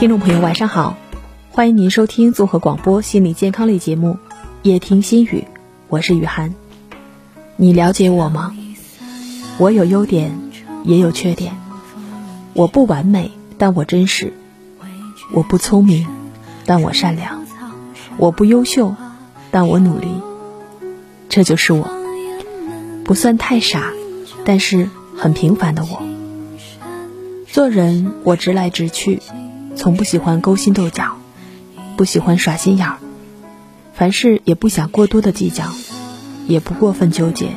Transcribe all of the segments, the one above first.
听众朋友，晚上好，欢迎您收听综合广播心理健康类节目《夜听心语》，我是雨涵。你了解我吗？我有优点，也有缺点。我不完美，但我真实；我不聪明，但我善良；我不优秀，但我努力。这就是我，不算太傻，但是很平凡的我。做人，我直来直去。从不喜欢勾心斗角，不喜欢耍心眼儿，凡事也不想过多的计较，也不过分纠结。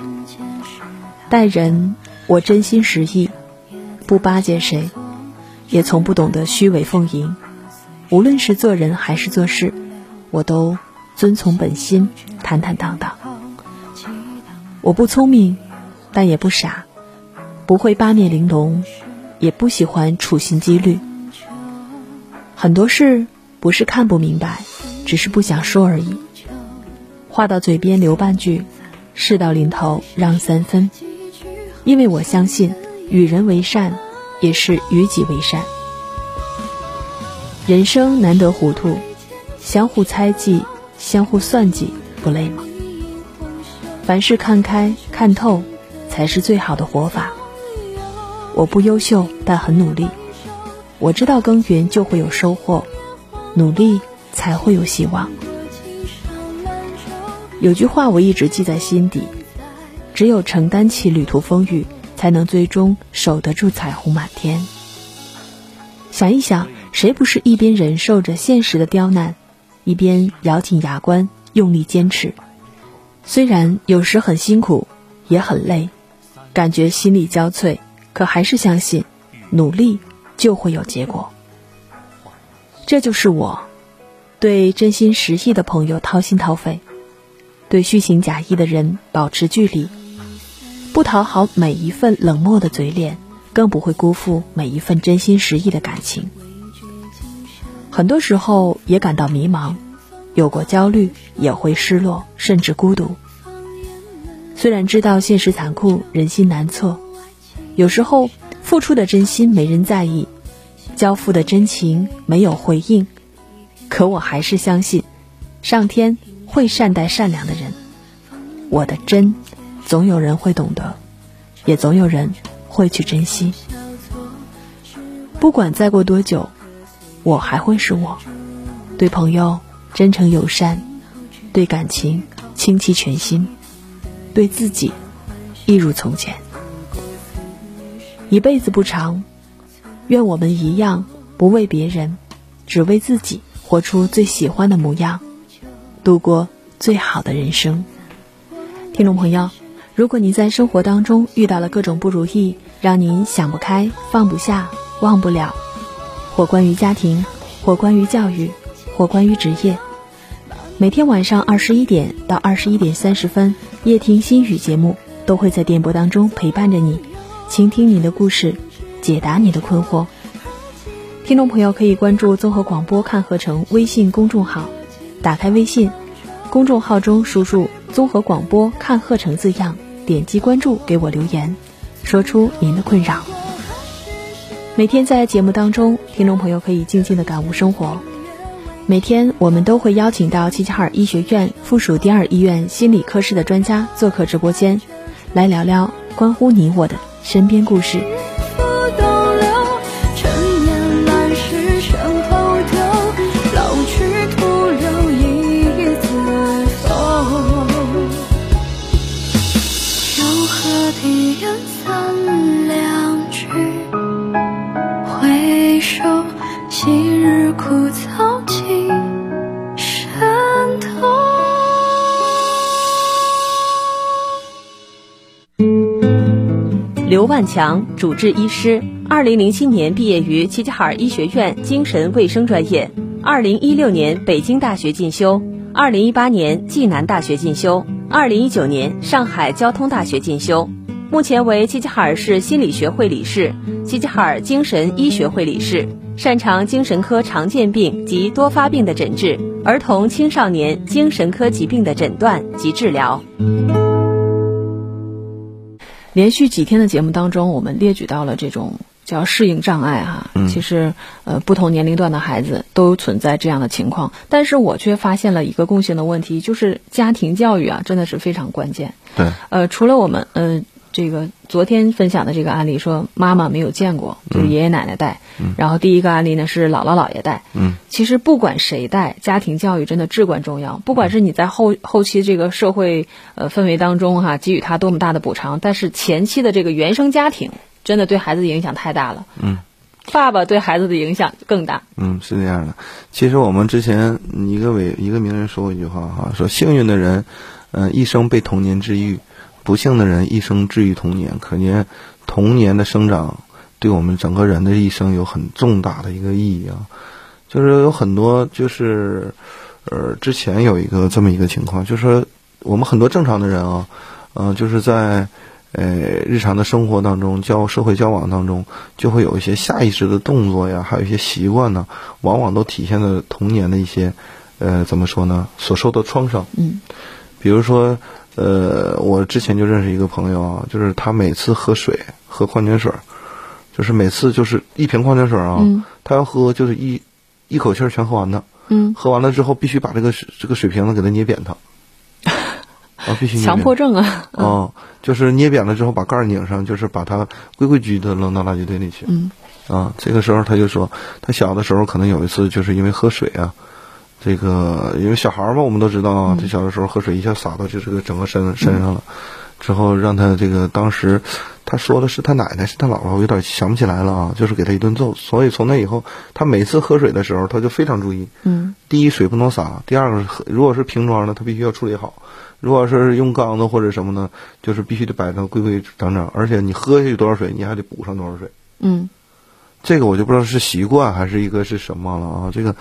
待人，我真心实意，不巴结谁，也从不懂得虚伪奉迎。无论是做人还是做事，我都遵从本心，坦坦荡荡。我不聪明，但也不傻，不会八面玲珑，也不喜欢处心积虑。很多事不是看不明白，只是不想说而已。话到嘴边留半句，事到临头让三分。因为我相信，与人为善，也是与己为善。人生难得糊涂，相互猜忌，相互算计，不累吗？凡事看开看透，才是最好的活法。我不优秀，但很努力。我知道耕耘就会有收获，努力才会有希望。有句话我一直记在心底：只有承担起旅途风雨，才能最终守得住彩虹满天。想一想，谁不是一边忍受着现实的刁难，一边咬紧牙关用力坚持？虽然有时很辛苦，也很累，感觉心力交瘁，可还是相信努力。就会有结果。这就是我，对真心实意的朋友掏心掏肺，对虚情假意的人保持距离，不讨好每一份冷漠的嘴脸，更不会辜负每一份真心实意的感情。很多时候也感到迷茫，有过焦虑，也会失落，甚至孤独。虽然知道现实残酷，人心难测，有时候。付出的真心没人在意，交付的真情没有回应，可我还是相信，上天会善待善良的人。我的真，总有人会懂得，也总有人会去珍惜。不管再过多久，我还会是我，对朋友真诚友善，对感情倾其全心，对自己一如从前。一辈子不长，愿我们一样不为别人，只为自己，活出最喜欢的模样，度过最好的人生。听众朋友，如果您在生活当中遇到了各种不如意，让您想不开、放不下、忘不了，或关于家庭，或关于教育，或关于职业，每天晚上二十一点到二十一点三十分，夜听心语节目都会在电波当中陪伴着你。倾听你的故事，解答你的困惑。听众朋友可以关注综合广播看合成微信公众号，打开微信公众号中输入“综合广播看鹤城”字样，点击关注，给我留言，说出您的困扰。每天在节目当中，听众朋友可以静静的感悟生活。每天我们都会邀请到齐齐哈尔医学院附属第二医院心理科室的专家做客直播间，来聊聊关乎你我的。身边故事。刘万强，主治医师，二零零七年毕业于齐齐哈尔医学院精神卫生专业，二零一六年北京大学进修，二零一八年暨南大学进修，二零一九年上海交通大学进修，目前为齐齐哈尔市心理学会理事、齐齐哈尔精神医学会理事，擅长精神科常见病及多发病的诊治，儿童青少年精神科疾病的诊断及治疗。连续几天的节目当中，我们列举到了这种叫适应障碍哈。嗯其实呃，不同年龄段的孩子都存在这样的情况，但是我却发现了一个共性的问题，就是家庭教育啊，真的是非常关键。对，呃，除了我们呃这个昨天分享的这个案例，说妈妈没有见过，就是爷爷奶奶带，然后第一个案例呢是姥姥姥爷带，嗯，其实不管谁带，家庭教育真的至关重要。不管是你在后后期这个社会呃氛围当中哈、给予他多么大的补偿，但是前期的这个原生家庭真的对孩子的影响太大了。嗯，爸爸对孩子的影响更大。嗯，是这样的。其实我们之前一个伟一个名人说过一句话哈，说幸运的人，嗯、一生被童年治愈；不幸的人一生治愈童年。可见童年的生长对我们整个人的一生有很重大的一个意义啊。就是有很多就是，呃，之前有一个这么一个情况，就是说我们很多正常的人啊，呃，就是在。呃，日常的生活当中，交社会交往当中，就会有一些下意识的动作呀，还有一些习惯呢，往往都体现了童年的一些，呃，怎么说呢，所受的创伤。嗯，比如说，呃，我之前就认识一个朋友啊，就是他每次喝水，喝矿泉水儿，就是每次就是一瓶矿泉水啊，嗯他要喝就是一一口气儿全喝完它，嗯，喝完了之后必须把这个水这个水瓶子给它捏扁它，啊，必须捏扁强迫症啊。哦，就是捏扁了之后把盖儿拧上，就是把它规规矩矩的扔到垃圾堆里去。嗯啊，这个时候他就说，他小的时候可能有一次就是因为喝水啊，这个因为小孩儿嘛，我们都知道啊，他小的时候喝水一下洒到就这个整个身身上了，之后让他这个当时他说的是他奶奶是他姥姥，我有点想不起来了啊，就是给他一顿揍，所以从那以后，他每次喝水的时候他就非常注意，嗯第一水不能洒，第二个是喝如果是瓶装的，他必须要处理好。如果是用缸子或者什么呢，就是必须得摆成规规整整，而且你喝下去多少水，你还得补上多少水。嗯这个我就不知道是习惯还是一个是什么了啊。这个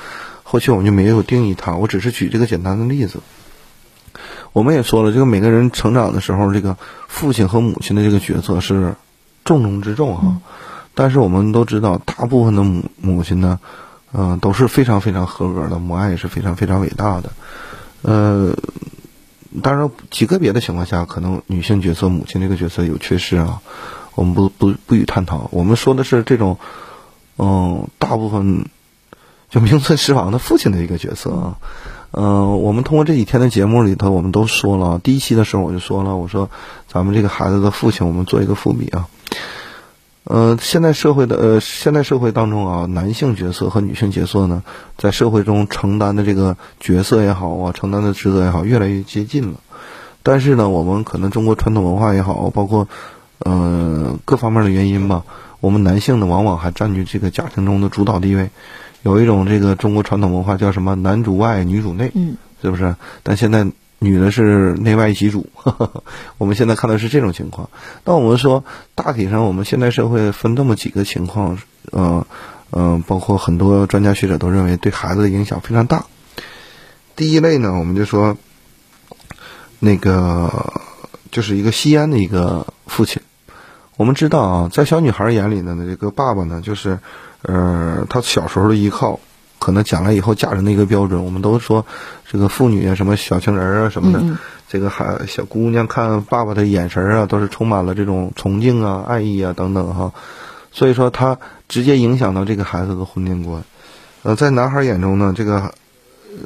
后期我们就没有定义它，我只是举这个简单的例子。我们也说了，这个每个人成长的时候，这个父亲和母亲的这个角色是重中之重啊。但是我们都知道，大部分的母母亲呢，嗯、都是非常非常合格的，母爱也是非常非常伟大的。呃，当然，极个别的情况下，可能女性角色、母亲这个角色有缺失啊，我们不不不予探讨。我们说的是这种，嗯，大部分就名存实亡的父亲的一个角色啊。嗯、我们通过这几天的节目里头，我们都说了，第一期的时候我就说了，我说咱们这个孩子的父亲，我们做一个伏笔啊。呃，现在社会的呃，现在社会当中啊，男性角色和女性角色呢，在社会中承担的这个角色也好啊，承担的职责也好，越来越接近了。但是呢，我们可能中国传统文化也好，包括呃各方面的原因吧，我们男性呢往往还占据这个家庭中的主导地位。有一种这个中国传统文化叫什么“男主外，女主内”，嗯是不是？但现在女的是内外一起主，我们现在看的是这种情况。那我们说，大体上我们现代社会分这么几个情况，呃，呃，包括很多专家学者都认为对孩子的影响非常大。第一类呢，我们就说，那个就是一个吸烟的一个父亲。我们知道啊，在小女孩眼里呢，这个爸爸呢，就是，呃，他小时候的依靠，可能将来以后嫁人的一个标准。我们都说，这个妇女啊，什么小情人儿啊什么的，嗯嗯这个孩小姑娘看爸爸的眼神儿啊，都是充满了这种崇敬啊、爱意啊等等哈。所以说，他直接影响到这个孩子的婚恋观。呃，在男孩眼中呢，这个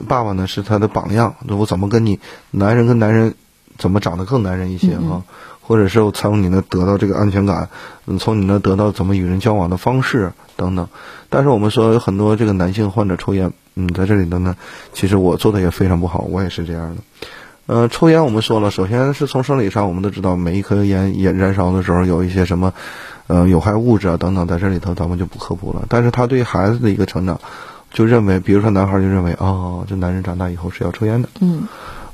爸爸呢是他的榜样，我怎么跟你男人跟男人怎么长得更男人一些嗯哈，或者是从你那得到这个安全感，嗯，从你那得到怎么与人交往的方式等等。但是我们说有很多这个男性患者抽烟，嗯，在这里头呢，其实我做的也非常不好，我也是这样的。呃，抽烟我们说了，首先是从生理上，我们都知道每一颗烟也燃烧的时候有一些什么，呃，有害物质啊等等，在这里头咱们就不科普了。但是他对孩子的一个成长，就认为，比如说男孩就认为，哦，这男人长大以后是要抽烟的，嗯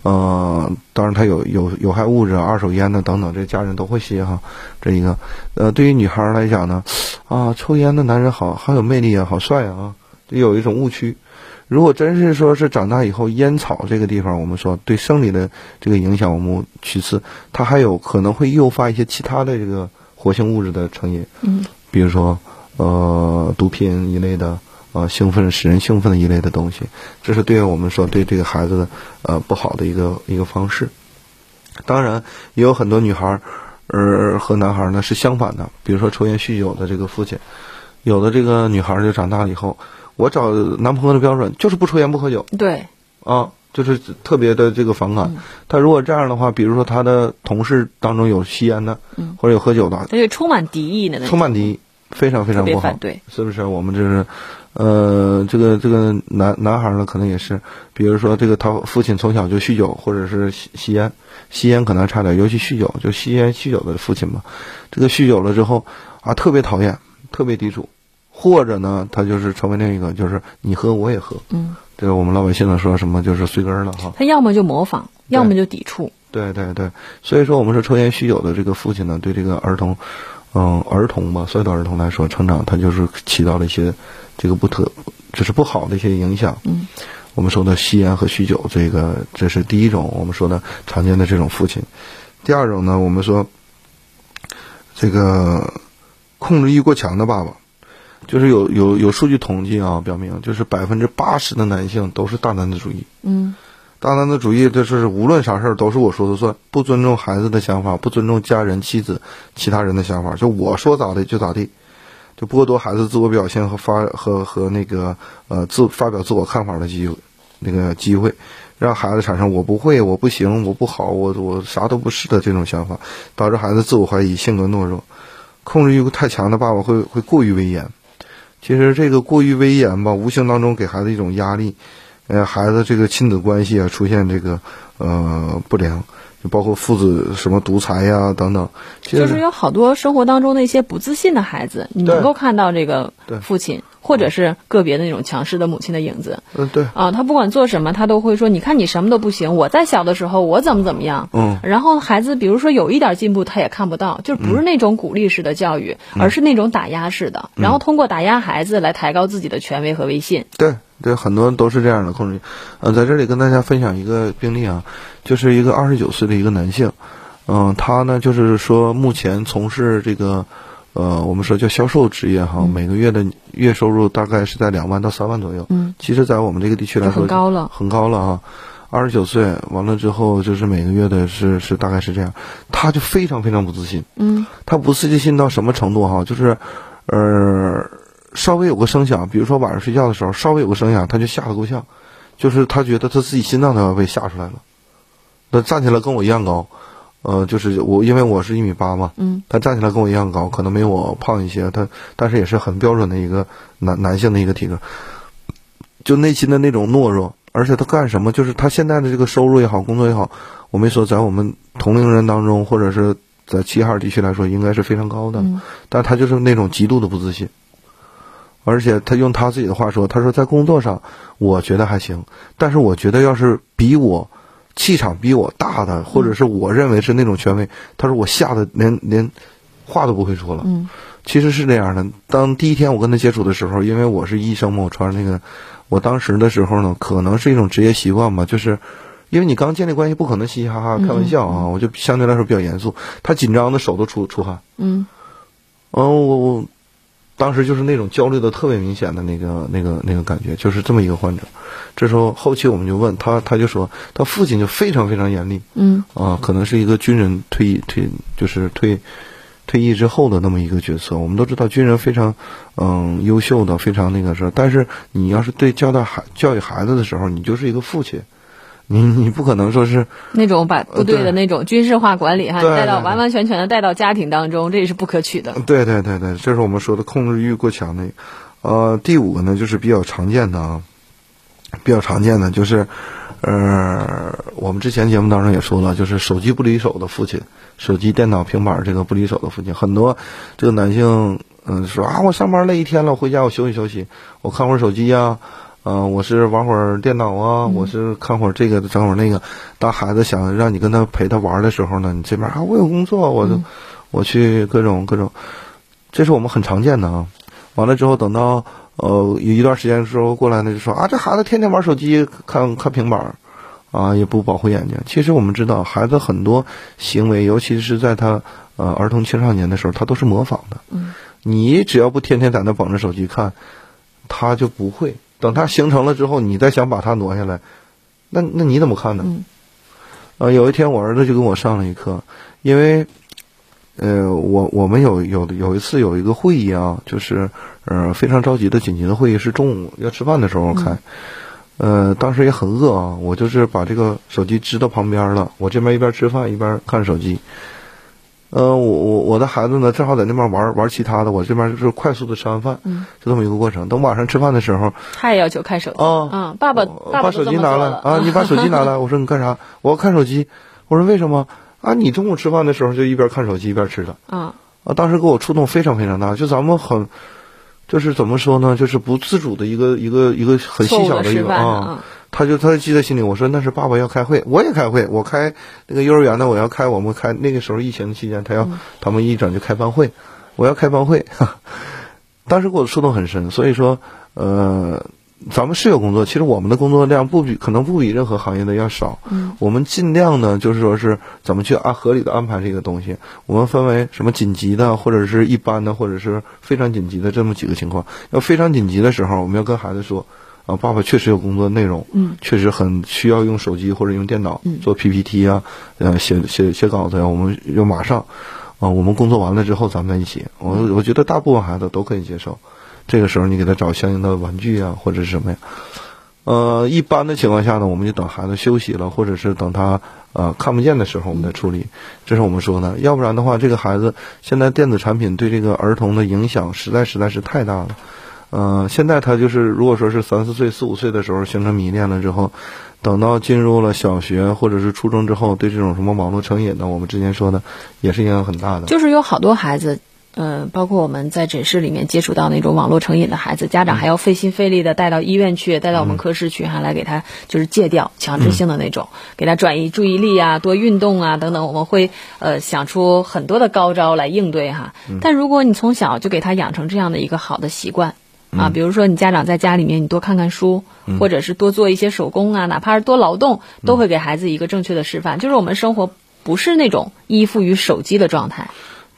呃，当然它有有有害物质啊、二手烟呢等等，这家人都会吸哈。这一个，呃，对于女孩来讲呢，啊，抽烟的男人好好有魅力啊，好帅啊，就有一种误区。如果真是说是长大以后，烟草这个地方，我们说对生理的这个影响，我们其次，它还有可能会诱发一些其他的这个活性物质的成瘾，嗯比如说呃毒品一类的，呃兴奋使人兴奋的一类的东西，这是对我们说对这个孩子的呃不好的一个一个方式。当然，也有很多女孩儿，呃和男孩儿呢是相反的。比如说抽烟酗酒的这个父亲，有的这个女孩儿就长大了以后，我找男朋友的标准就是不抽烟不喝酒对，啊，就是特别的这个反感。他如果这样的话，比如说他的同事当中有吸烟的，嗯或者有喝酒的，而且充满敌意的那种，充满敌意，非常非常不好反。对。是不是？我们这是，呃，这个这个男男孩呢，可能也是，比如说这个他父亲从小就酗酒，或者是吸吸烟，吸烟可能差点，尤其酗酒，就吸烟酗酒的父亲嘛，这个酗酒了之后啊，特别讨厌，特别抵触，或者呢，他就是成为另一个，就是你喝我也喝，嗯，这个我们老百姓呢说什么就是随根了哈。他要么就模仿，要么就抵触。对对对，所以说我们说抽烟酗酒的这个父亲呢，对这个儿童，嗯，儿童吧，所有的儿童来说，成长他就是起到了一些这个不特，就是不好的一些影响。嗯，我们说的吸烟和酗酒，这个这是第一种我们说的常见的这种父亲。第二种呢，我们说这个控制欲过强的爸爸，就是有有有数据统计啊，表明就是百分之八十的男性都是大男子主义。嗯大男子主义，就是无论啥事儿都是我说了算，不尊重孩子的想法，不尊重家人、妻子、其他人的想法，就我说咋的就咋地，就剥夺孩子自我表现和发和和那个呃自发表自我看法的机会，那个机会，让孩子产生我不会、我不行、我不好、我我啥都不是的这种想法，导致孩子自我怀疑、性格懦弱，控制欲太强的爸爸会会过于威严。其实这个过于威严吧，无形当中给孩子一种压力。呃，孩子这个亲子关系啊出现这个呃不良，就包括父子什么独裁呀、等等，就是有好多生活当中的一些不自信的孩子，你能够看到这个父亲或者是个别的那种强势的母亲的影子嗯对，啊，他不管做什么，他都会说：“你看你什么都不行，我在小的时候我怎么怎么样。”嗯，然后孩子比如说有一点进步，他也看不到，就不是那种鼓励式的教育，嗯。而是那种打压式的，然后通过打压孩子来抬高自己的权威和威信。对对，很多人都是这样的控制欲。呃，在这里跟大家分享一个病例啊，就是一个二十九岁的一个男性，嗯、他呢就是说目前从事这个呃我们说叫销售职业哈，每个月的月收入大概是在两万到三万左右。嗯，其实，在我们这个地区来就说很高了。很高了啊。二十九岁完了之后，就是每个月的是是大概是这样，他就非常非常不自信。嗯他不自信到什么程度哈？就是，呃，稍微有个声响，比如说晚上睡觉的时候，稍微有个声响，他就吓得够呛，就是他觉得他自己心脏都要被吓出来了。他站起来跟我一样高，呃，就是我因为我是一米八嘛，嗯。他站起来跟我一样高，可能没我胖一些，他但是也是很标准的一个男男性的一个体格，就内心的那种懦弱，而且他干什么，就是他现在的这个收入也好，工作也好，我没说在我们同龄人当中，或者是在齐齐哈尔地区来说，应该是非常高的，嗯。但他就是那种极度的不自信，而且他用他自己的话说，他说在工作上我觉得还行，但是我觉得要是比我气场比我大的，或者是我认为是那种权威，他说我吓得连连话都不会说了。嗯其实是这样的，当第一天我跟他接触的时候，因为我是医生嘛，我穿那个，我当时的时候呢，可能是一种职业习惯吧，就是因为你刚建立关系，不可能嘻嘻哈哈开玩笑啊，我就相对来说比较严肃。他紧张的手都出出汗，嗯嗯，我我当时就是那种焦虑的特别明显的那个那个那个感觉，就是这么一个患者。这时候后期我们就问他，他就说他父亲就非常非常严厉嗯啊，可能是一个军人退役退就是退退役之后的那么一个角色。我们都知道军人非常嗯优秀的，非常那个事儿。但是你要是对教导孩教育孩子的时候，你就是一个父亲，你你不可能说是那种把部队的那种军事化管理哈，对带到完完全全的带到家庭当中，这也是不可取的。对对对对，这是我们说的控制欲过强的。呃，第五个呢，就是比较常见的啊，比较常见的就是，呃，我们之前节目当中也说了，就是手机不离手的父亲，手机、电脑、平板这个不离手的父亲，很多这个男性，嗯、说啊，我上班累一天了，回家我休息休息，我看会儿手机呀、嗯、我是玩会儿电脑啊，我是看会儿这个，整会儿那个。当孩子想让你跟他陪他玩的时候呢，你这边啊，我有工作，我就、我去各种各种，这是我们很常见的啊。完了之后，等到呃有一段时间之后过来呢，就说啊，这孩子天天玩手机、看看平板儿，啊，也不保护眼睛。其实我们知道，孩子很多行为，尤其是在他呃儿童青少年的时候，他都是模仿的。嗯，你只要不天天在那捧着手机看，他就不会。等它形成了之后，你再想把它挪下来，那那你怎么看呢？嗯呃，有一天我儿子就跟我上了一课，因为呃，我我们有有有一次有一个会议啊，就是呃非常着急的紧急的会议，是中午要吃饭的时候开。呃，当时也很饿啊，我就是把这个手机支到旁边了，我这边一边吃饭一边看手机。呃，我我我的孩子呢，正好在那边玩玩其他的，我这边就是快速的吃完饭，嗯，就这么一个过程。等晚上吃饭的时候，他也要求看手机啊嗯，爸爸爸爸把手机拿来啊，你把手机拿来。我说你干啥？我要看手机。我说为什么？啊，你中午吃饭的时候就一边看手机一边吃的。啊，啊，当时给我触动非常非常大，就咱们很，就是怎么说呢，就是不自主的一个一个一个很细小的一个啊，他就他就记在心里。我说那是爸爸要开会，我也开会，我开那个幼儿园的，我要开我们开那个时候疫情期间，他要、他们一整就开班会，我要开班会，当时给我触动很深。所以说，呃，咱们是有工作，其实我们的工作量不比可能不比任何行业的要少。嗯，我们尽量呢，就是说是怎么去按合理的安排这个东西。我们分为什么紧急的，或者是一般的，或者是非常紧急的这么几个情况。要非常紧急的时候，我们要跟孩子说，啊，爸爸确实有工作内容，嗯，确实很需要用手机或者用电脑嗯做 PPT 啊，呃，写写写稿子呀、我们要马上，啊，我们工作完了之后咱们在一起。我我觉得大部分孩子都可以接受。这个时候你给他找相应的玩具啊，或者是什么呀？呃，一般的情况下呢，我们就等孩子休息了，或者是等他呃看不见的时候，我们再处理。这是我们说的，要不然的话，这个孩子现在电子产品对这个儿童的影响实在实在是太大了。呃，现在他就是如果说是三四岁、四五岁的时候形成迷恋了之后，等到进入了小学或者是初中之后，对这种什么网络成瘾呢，我们之前说的也是影响很大的。就是有好多孩子。嗯，包括我们在诊室里面接触到那种网络成瘾的孩子，家长还要费心费力的带到医院去，带到我们科室去，还来给他就是戒掉，强制性的那种，给他转移注意力啊，多运动啊等等，我们会呃想出很多的高招来应对哈。但如果你从小就给他养成这样的一个好的习惯啊，比如说你家长在家里面你多看看书，或者是多做一些手工啊，哪怕是多劳动，都会给孩子一个正确的示范，就是我们生活不是那种依附于手机的状态。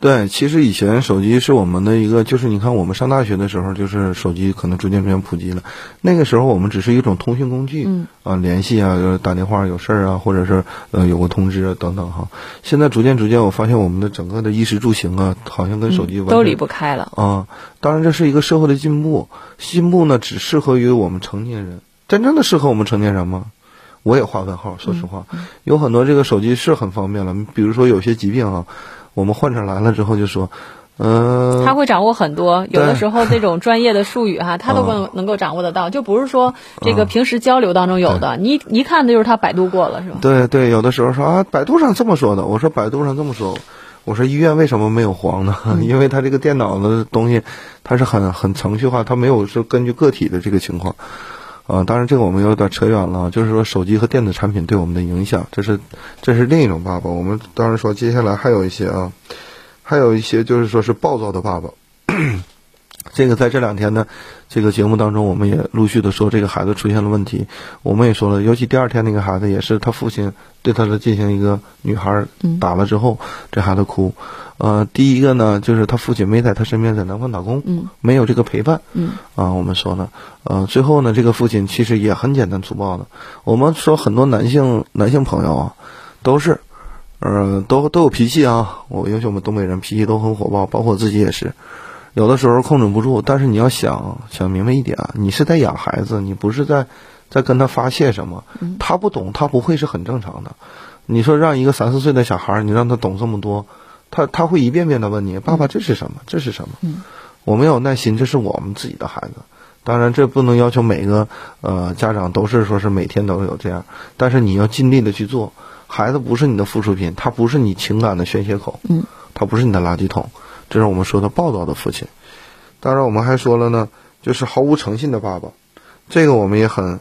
对，其实以前手机是我们的一个，就是你看我们上大学的时候，就是手机可能逐渐逐渐普及了。那个时候我们只是一种通讯工具，嗯啊，联系啊，呃打电话有事儿啊，或者是呃有个通知啊等等哈。现在逐渐逐渐，我发现我们的整个的衣食住行啊，好像跟手机完全都离不开了。啊。当然，这是一个社会的进步，进步呢只适合于我们成年人，真正的适合我们成年人吗？我也画问号。说实话，有很多这个手机是很方便了，比如说有些疾病啊，我们患者来了之后就说，嗯、他会掌握很多，有的时候这种专业的术语哈，他都能能够掌握得到，就不是说这个平时交流当中有的，你一一看就是他百度过了，是吧？对对，有的时候说啊，百度上这么说的，我说百度上这么说，我说医院为什么没有黄呢？因为它这个电脑的东西，它是很很程序化，它没有是根据个体的这个情况。啊，当然这个我们有点扯远了，就是说手机和电子产品对我们的影响，这是这是另一种爸爸。我们当然说接下来还有一些啊，还有一些就是说是暴躁的爸爸。这个在这两天呢，这个节目当中，我们也陆续的说这个孩子出现了问题。我们也说了，尤其第二天那个孩子也是他父亲对他的进行一个女孩嗯打了之后，这孩子哭。呃，第一个呢，就是他父亲没在他身边，在南方打工，嗯没有这个陪伴。嗯啊，我们说了，呃，最后呢，这个父亲其实也很简单粗暴的。我们说很多男性男性朋友啊，都是，呃，都都有脾气啊。我尤其我们东北人脾气都很火爆，包括我自己也是，有的时候控制不住。但是你要想想明白一点啊，你是在养孩子，你不是在在跟他发泄什么。他不懂，他不会是很正常的。你说让一个三四岁的小孩儿，你让他懂这么多，他他会一遍遍的问你：“爸爸，这是什么？这是什么？”嗯我没有耐心，这是我们自己的孩子。当然，这不能要求每个呃家长都是说是每天都有这样，但是你要尽力的去做。孩子不是你的附属品，他不是你情感的宣泄口，嗯，他不是你的垃圾桶。这是我们说的暴躁的父亲。当然，我们还说了呢，就是毫无诚信的爸爸，这个我们也很。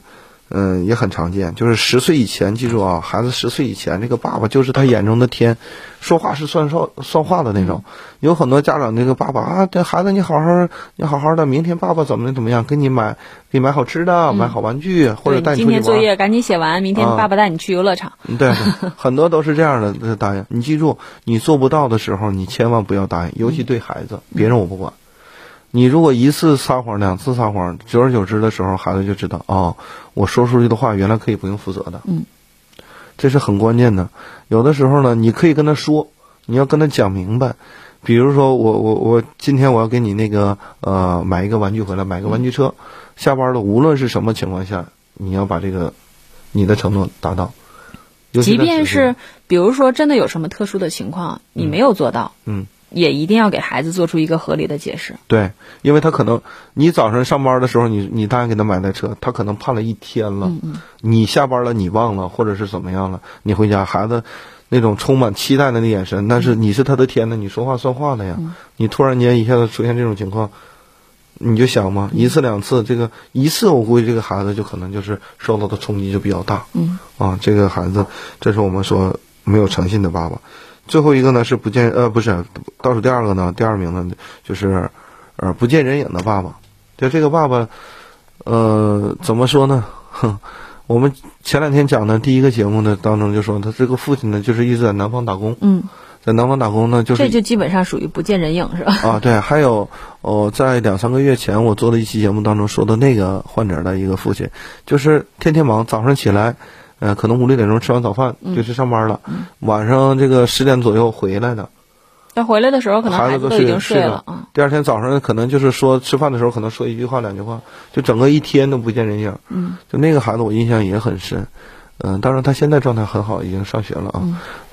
嗯，也很常见，就是十岁以前，记住啊，孩子十岁以前，这个爸爸就是他眼中的天，说话是算数算话的那种。有很多家长，那个爸爸啊，这孩子你好好，你好好的，明天爸爸怎么的怎么样，给你买，给你买好吃的，买好玩具，或者带你出去玩。今天作业赶紧写完，明天啊爸爸带你去游乐场。对对，很多都是这样的呃答应。你记住，你做不到的时候，你千万不要答应，尤其对孩子，别人我不管。你如果一次撒谎，两次撒谎，久而久之的时候，孩子就知道哦，我说出去的话原来可以不用负责的。嗯，这是很关键的。有的时候呢，你可以跟他说，你要跟他讲明白。比如说，我我我今天我要给你那个呃买一个玩具回来，买个玩具车。下班了，无论是什么情况下，你要把这个你的承诺达到。即便是比如说真的有什么特殊的情况，你没有做到，嗯，也一定要给孩子做出一个合理的解释。对，因为他可能你早上上班的时候，你你答应给他买台车，他可能盼了一天了。嗯嗯。你下班了，你忘了，或者是怎么样了？你回家，孩子。那种充满期待的那眼神，但是你是他的天呐，你说话算话的呀！你突然间一下子出现这种情况，你就想嘛，一次两次，这个一次，我估计这个孩子就可能就是受到的冲击就比较大。嗯，啊，这个孩子，这是我们说没有诚信的爸爸。最后一个呢是不见呃不是倒数第二个呢，第二名呢就是呃不见人影的爸爸。就这个爸爸，呃，怎么说呢？哼。我们前两天讲的第一个节目呢当中就说，他这个父亲呢就是一直在南方打工。嗯，在南方打工呢，就是这就基本上属于不见人影，是吧？啊，对。还有哦，在两三个月前我做的一期节目当中说的那个患者的一个父亲，就是天天忙，早上起来，呃，可能五六点钟吃完早饭就去上班了，晚上这个十点左右回来的。那回来的时候，可能孩子都已经睡了啊。第二天早上，可能就是说吃饭的时候，可能说一句话、两句话，就整个一天都不见人影。嗯，就那个孩子，我印象也很深。嗯，当然他现在状态很好，已经上学了啊。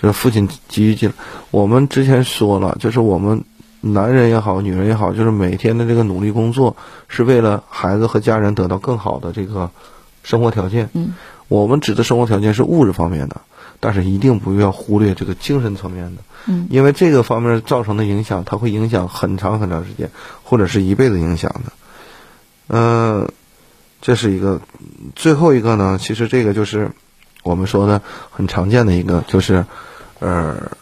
这父亲急于进。我们之前说了，就是我们男人也好，女人也好，就是每天的这个努力工作，是为了孩子和家人得到更好的这个生活条件。嗯，我们指的生活条件是物质方面的。但是一定不要忽略这个精神层面的，嗯，因为这个方面造成的影响，它会影响很长很长时间，或者是一辈子影响的。嗯，这是一个，最后一个呢，其实这个就是我们说的很常见的一个，就是呃，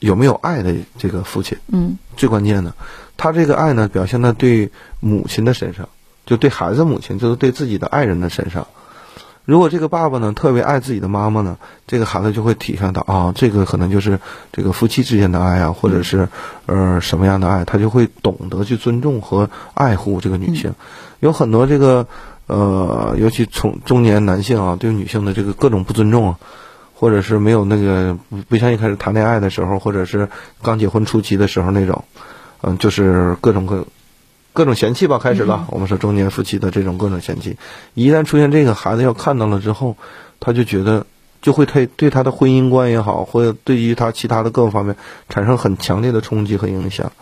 有没有爱的这个父亲，嗯，最关键的，他这个爱呢，表现在对母亲的身上，就对孩子母亲，就是对自己的爱人的身上。如果这个爸爸呢特别爱自己的妈妈呢，这个孩子就会体现到啊，这个可能就是这个夫妻之间的爱啊，或者是呃什么样的爱，他就会懂得去尊重和爱护这个女性。有很多这个呃，尤其从中年男性啊，对女性的这个各种不尊重啊，或者是没有那个不像一开始谈恋爱的时候，或者是刚结婚初期的时候那种，嗯，就是各种各。各种嫌弃吧，开始了。我们说中年夫妻的这种各种嫌弃，一旦出现这个孩子要看到了之后，他就觉得就会对对他的婚姻观也好，或者对于他其他的各个方面产生很强烈的冲击和影响。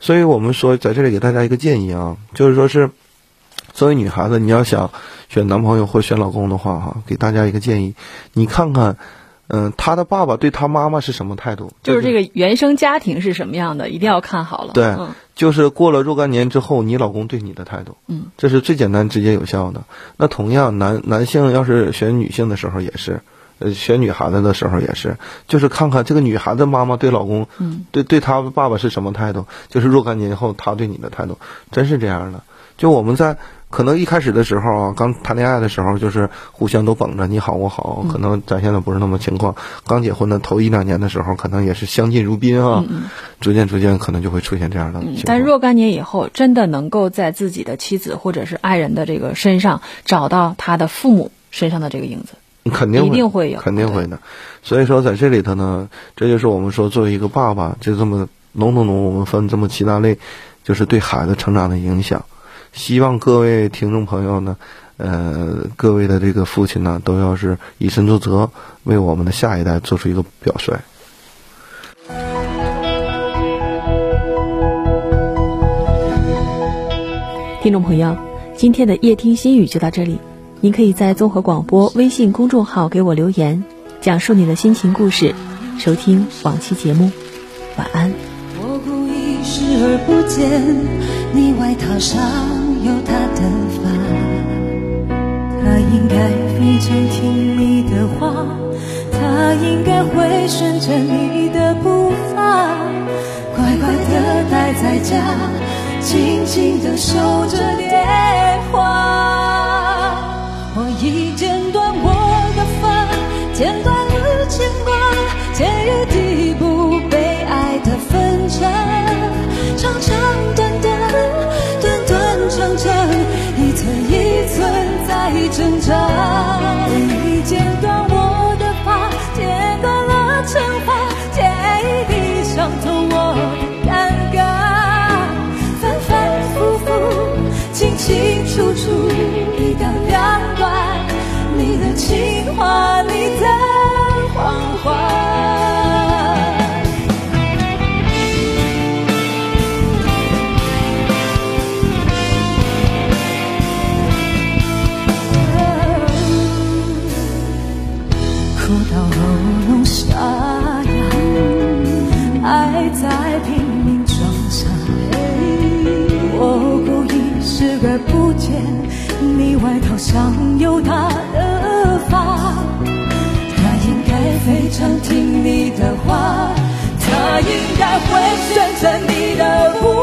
所以我们说在这里给大家一个建议啊，就是说是作为女孩子，你要想选男朋友或选老公的话，哈，给大家一个建议，你看看。嗯，他的爸爸对他妈妈是什么态度？就是这个原生家庭是什么样的，一定要看好了。对，就是过了若干年之后，你老公对你的态度，嗯，这是最简单、直接、有效的。那同样，男男性要是选女性的时候也是，呃，选女孩子的时候也是，就是看看这个女孩子妈妈对老公，嗯，对对他爸爸是什么态度，就是若干年后他对你的态度，真是这样的。就我们在。可能一开始的时候啊，刚谈恋爱的时候，就是互相都捧着你好我好，可能展现的不是那么情况。刚结婚的头一两年的时候，可能也是相敬如宾啊，逐渐逐渐可能就会出现这样的情况。但若干年以后，真的能够在自己的妻子或者是爱人的这个身上找到他的父母身上的这个影子，肯定一定会有，肯定会的。所以说，在这里头呢，这就是我们说作为一个爸爸，就这么浓浓浓，我们分这么七大类，就是对孩子成长的影响。希望各位听众朋友呢，呃，各位的这个父亲呢，都要是以身作则，为我们的下一代做出一个表率。听众朋友，今天的夜听心语就到这里，您可以在综合广播微信公众号给我留言，讲述你的心情故事，收听往期节目，晚安。我故意视而不见你外套上。有他的发，他应该非常听你的话，他应该会顺着你的步伐，乖乖的待在家，静静的守着电话。我已剪断我的发，剪断了牵挂，剪一地步被爱的分岔，该会选择你的不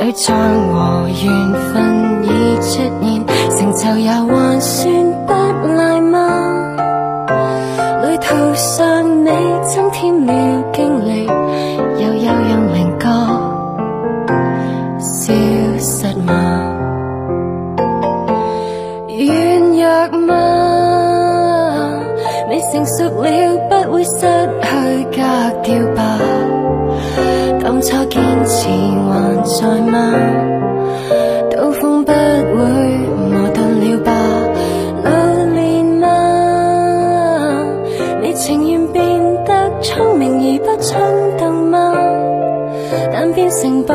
對象和緣分已出現，成就也還算不賴嗎？旅途上你增添了經歷，又有讓稜角消失嗎？軟弱嗎？你成熟了，不會失去格調吧？當初堅持在吗？刀锋不会磨钝了吧？老练吗？你情愿变得聪明而不冲动吗？但变成暴